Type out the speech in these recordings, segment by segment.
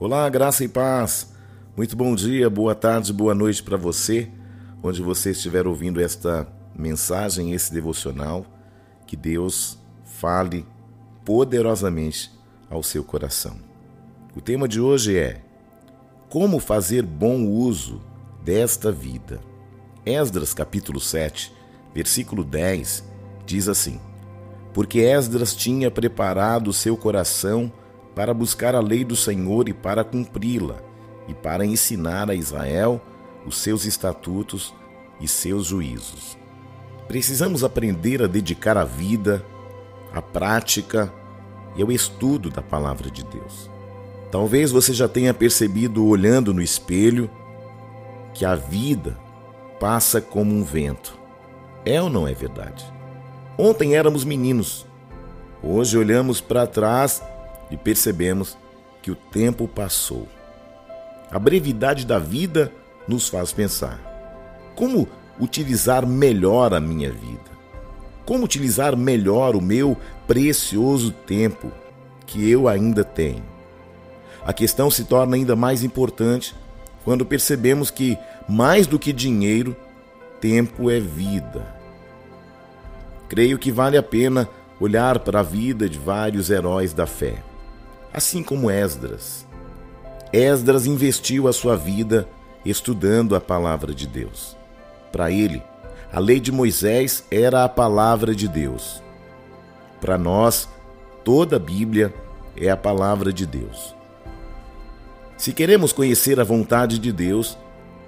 Olá, graça e paz. Muito bom dia, boa tarde, boa noite para você, onde você estiver ouvindo esta mensagem, esse devocional. Que Deus fale poderosamente ao seu coração. O tema de hoje é Como fazer bom uso desta vida. Esdras capítulo 7, versículo 10 diz assim: Porque Esdras tinha preparado seu coração para buscar a lei do Senhor e para cumpri-la, e para ensinar a Israel os seus estatutos e seus juízos. Precisamos aprender a dedicar a vida, à prática e ao estudo da palavra de Deus. Talvez você já tenha percebido, olhando no espelho, que a vida passa como um vento. É ou não é verdade? Ontem éramos meninos, hoje olhamos para trás e percebemos que o tempo passou. A brevidade da vida nos faz pensar: como utilizar melhor a minha vida? Como utilizar melhor o meu precioso tempo que eu ainda tenho? A questão se torna ainda mais importante quando percebemos que, mais do que dinheiro, tempo é vida. Creio que vale a pena olhar para a vida de vários heróis da fé assim como Esdras. Esdras investiu a sua vida estudando a palavra de Deus. Para ele, a lei de Moisés era a palavra de Deus. Para nós, toda a Bíblia é a palavra de Deus. Se queremos conhecer a vontade de Deus,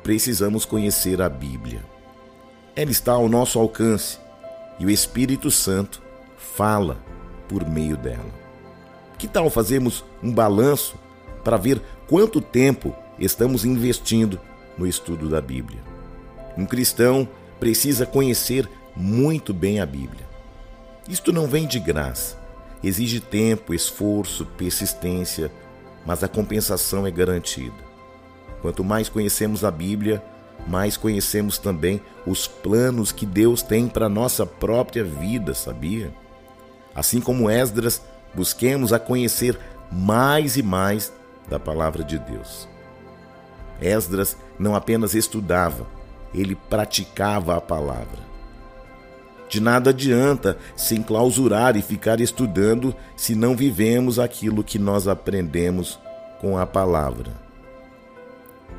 precisamos conhecer a Bíblia. Ela está ao nosso alcance e o Espírito Santo fala por meio dela. Que tal fazermos um balanço para ver quanto tempo estamos investindo no estudo da Bíblia? Um cristão precisa conhecer muito bem a Bíblia. Isto não vem de graça. Exige tempo, esforço, persistência, mas a compensação é garantida. Quanto mais conhecemos a Bíblia, mais conhecemos também os planos que Deus tem para a nossa própria vida, sabia? Assim como Esdras Busquemos a conhecer mais e mais da palavra de Deus. Esdras não apenas estudava, ele praticava a palavra. De nada adianta se enclausurar e ficar estudando se não vivemos aquilo que nós aprendemos com a palavra.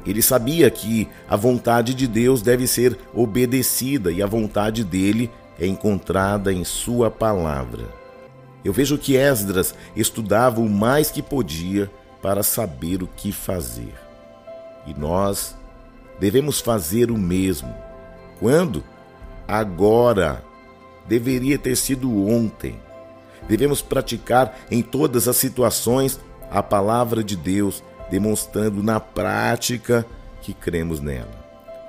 Ele sabia que a vontade de Deus deve ser obedecida e a vontade dele é encontrada em Sua palavra. Eu vejo que Esdras estudava o mais que podia para saber o que fazer. E nós devemos fazer o mesmo. Quando? Agora. Deveria ter sido ontem. Devemos praticar em todas as situações a palavra de Deus, demonstrando na prática que cremos nela.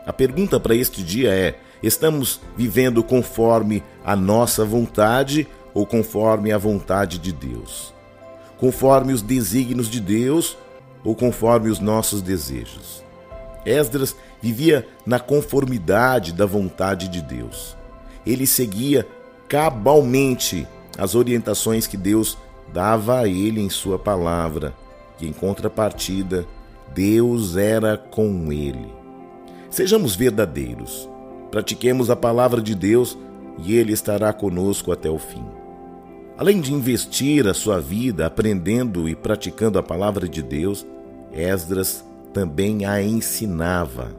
A pergunta para este dia é: estamos vivendo conforme a nossa vontade ou conforme a vontade de Deus, conforme os desígnios de Deus ou conforme os nossos desejos. Esdras vivia na conformidade da vontade de Deus. Ele seguia cabalmente as orientações que Deus dava a ele em sua palavra, e em contrapartida, Deus era com ele. Sejamos verdadeiros, pratiquemos a palavra de Deus e ele estará conosco até o fim. Além de investir a sua vida aprendendo e praticando a palavra de Deus, Esdras também a ensinava.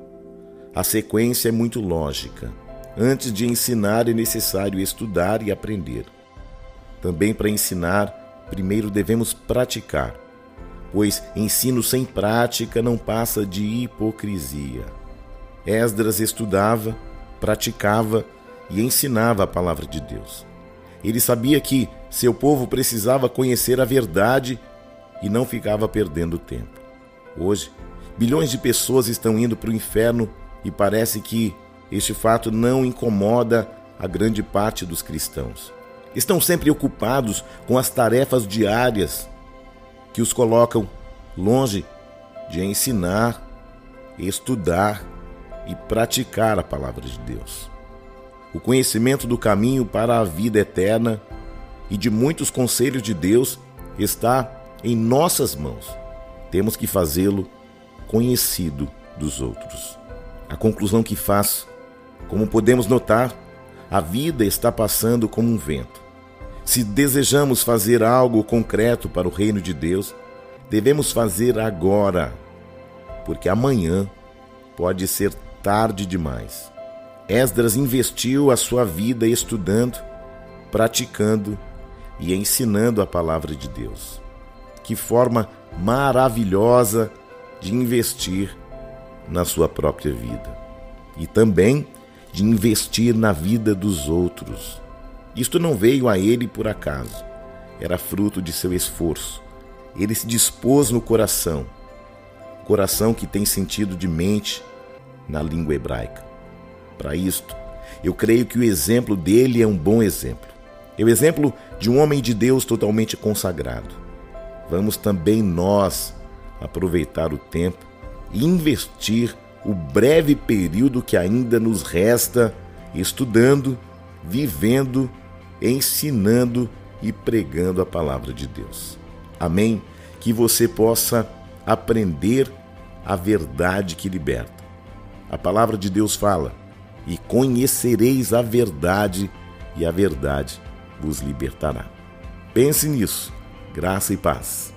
A sequência é muito lógica. Antes de ensinar é necessário estudar e aprender. Também para ensinar, primeiro devemos praticar, pois ensino sem prática não passa de hipocrisia. Esdras estudava, praticava e ensinava a palavra de Deus. Ele sabia que seu povo precisava conhecer a verdade e não ficava perdendo tempo. Hoje, bilhões de pessoas estão indo para o inferno e parece que este fato não incomoda a grande parte dos cristãos. Estão sempre ocupados com as tarefas diárias que os colocam longe de ensinar, estudar e praticar a palavra de Deus. O conhecimento do caminho para a vida eterna e de muitos conselhos de Deus está em nossas mãos. temos que fazê-lo conhecido dos outros. A conclusão que faço, como podemos notar, a vida está passando como um vento. Se desejamos fazer algo concreto para o reino de Deus, devemos fazer agora, porque amanhã pode ser tarde demais. Esdras investiu a sua vida estudando, praticando e ensinando a palavra de Deus. Que forma maravilhosa de investir na sua própria vida e também de investir na vida dos outros. Isto não veio a ele por acaso, era fruto de seu esforço. Ele se dispôs no coração, coração que tem sentido de mente na língua hebraica. Para isto, eu creio que o exemplo dele é um bom exemplo. É o exemplo de um homem de Deus totalmente consagrado. Vamos também nós aproveitar o tempo e investir o breve período que ainda nos resta estudando, vivendo, ensinando e pregando a palavra de Deus. Amém? Que você possa aprender a verdade que liberta. A palavra de Deus fala: e conhecereis a verdade, e a verdade vos libertará. Pense nisso. Graça e paz.